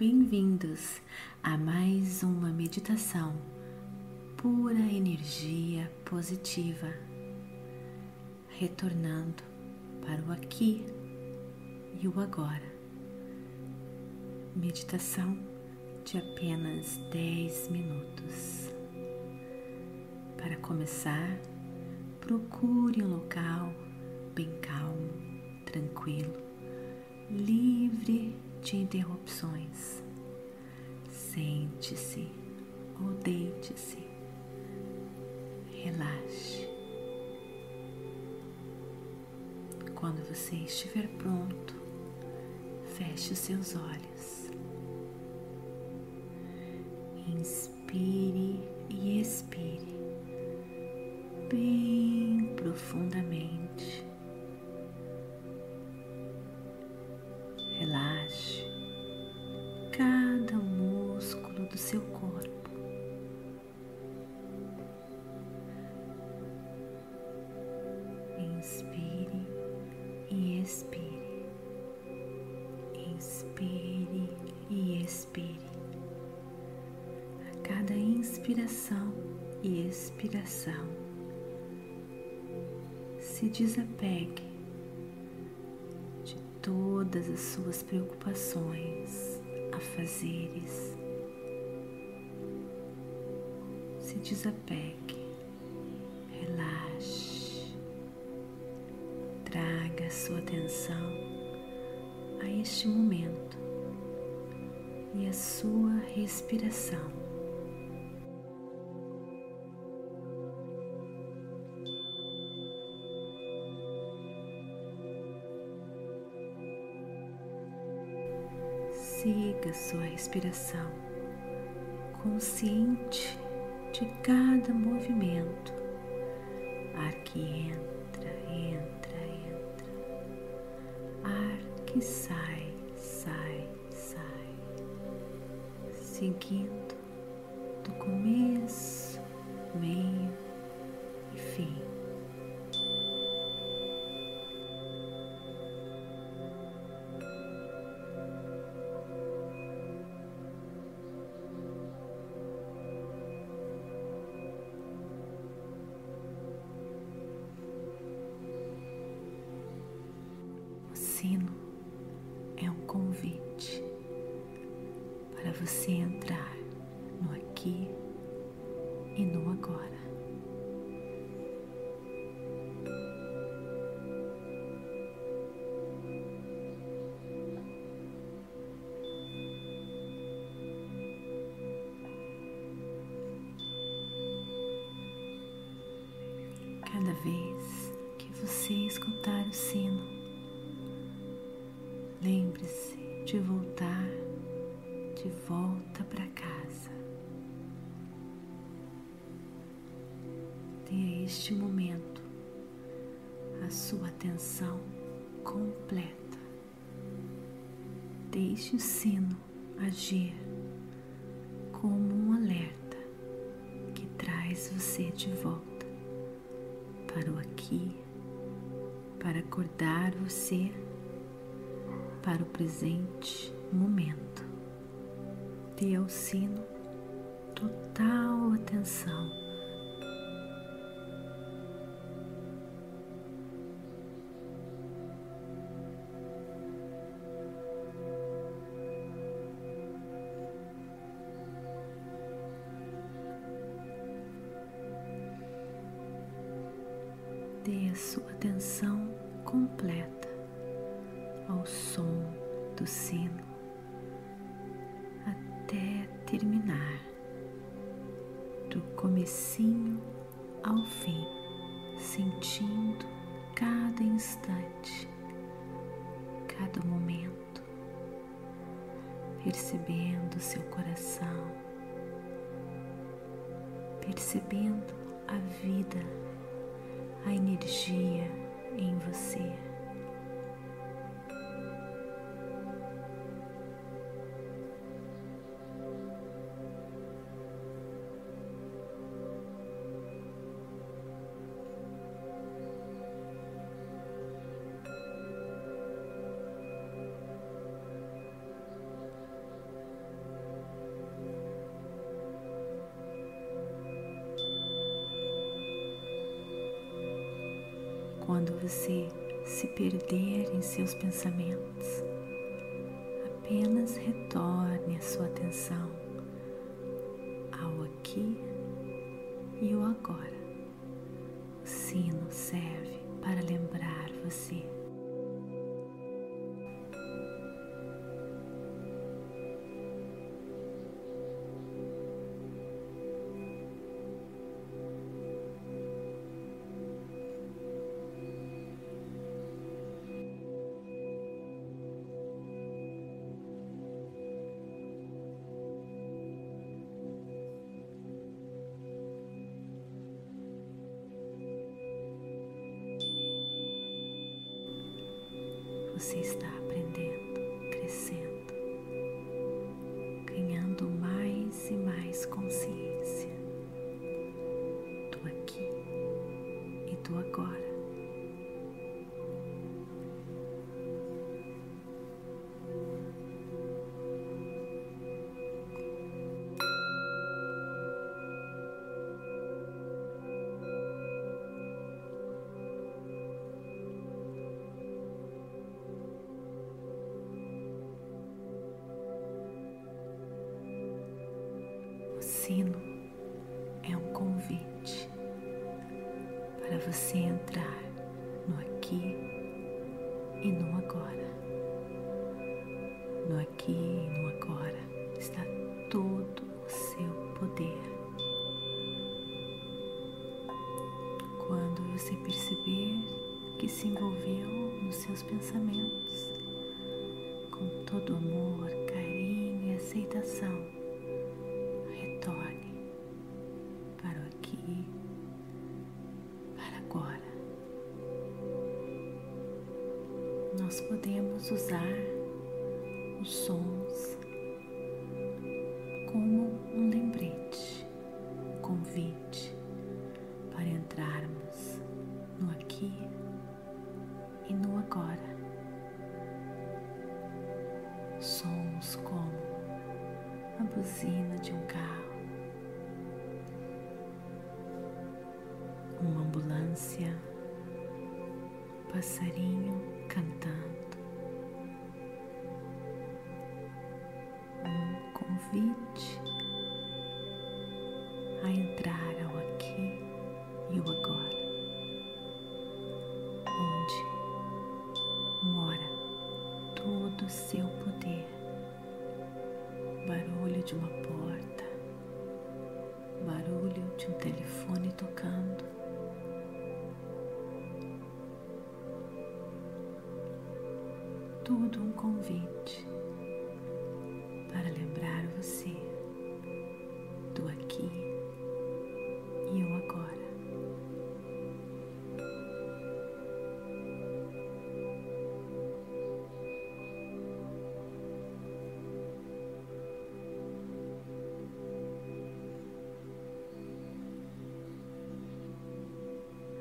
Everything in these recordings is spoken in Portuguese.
Bem-vindos a mais uma meditação pura energia positiva, retornando para o aqui e o agora. Meditação de apenas 10 minutos. Para começar, procure um local bem calmo, tranquilo, livre de interrupções. Sente-se ou deite-se. Relaxe. Quando você estiver pronto, feche os seus olhos. Inspire e expire bem profundamente. Inspiração e expiração, se desapegue todas as suas preocupações, afazeres. Se desapegue, relaxe, traga a sua atenção a este momento e a sua respiração. Siga sua respiração, consciente de cada movimento. Ar que entra, entra, entra. Ar que sai, sai, sai. Seguindo do começo, você entrar no aqui e no agora. Cada vez que você escutar o sino, Lembre-se de voltar de volta para casa. Tenha este momento a sua atenção completa. Deixe o sino agir como um alerta que traz você de volta para o aqui, para acordar você para o presente momento. Dê ao sino total atenção. Dê a sua atenção completa ao som do sino até terminar do comecinho ao fim, sentindo cada instante, cada momento, percebendo seu coração, percebendo a vida, a energia em você. Quando você se perder em seus pensamentos, apenas retorne a sua atenção ao aqui e o agora. Sino serve você está você entrar no aqui e no agora. No aqui e no agora está todo o seu poder. Quando você perceber que se envolveu nos seus pensamentos, usar os sons como um lembrete, um convite para entrarmos no aqui e no agora. Sons como a buzina de um carro, uma ambulância, passarinho cantando convite a entrar ao aqui e o agora, onde mora todo o seu poder. Barulho de uma porta, barulho de um telefone tocando tudo um convite você do aqui e o agora.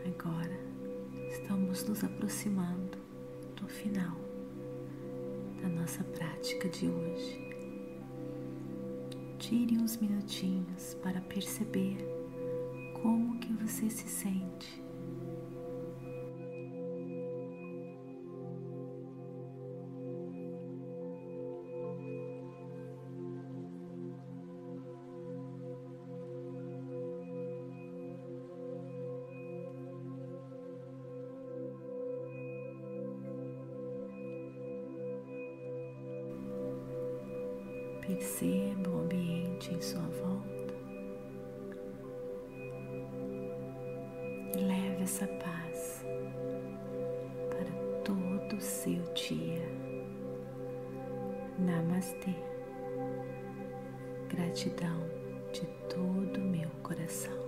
Agora estamos nos aproximando do final da nossa prática de hoje. Tire uns minutinhos para perceber como que você se sente Perceba o ambiente em sua volta. E leve essa paz para todo o seu dia. Namastê. Gratidão de todo o meu coração.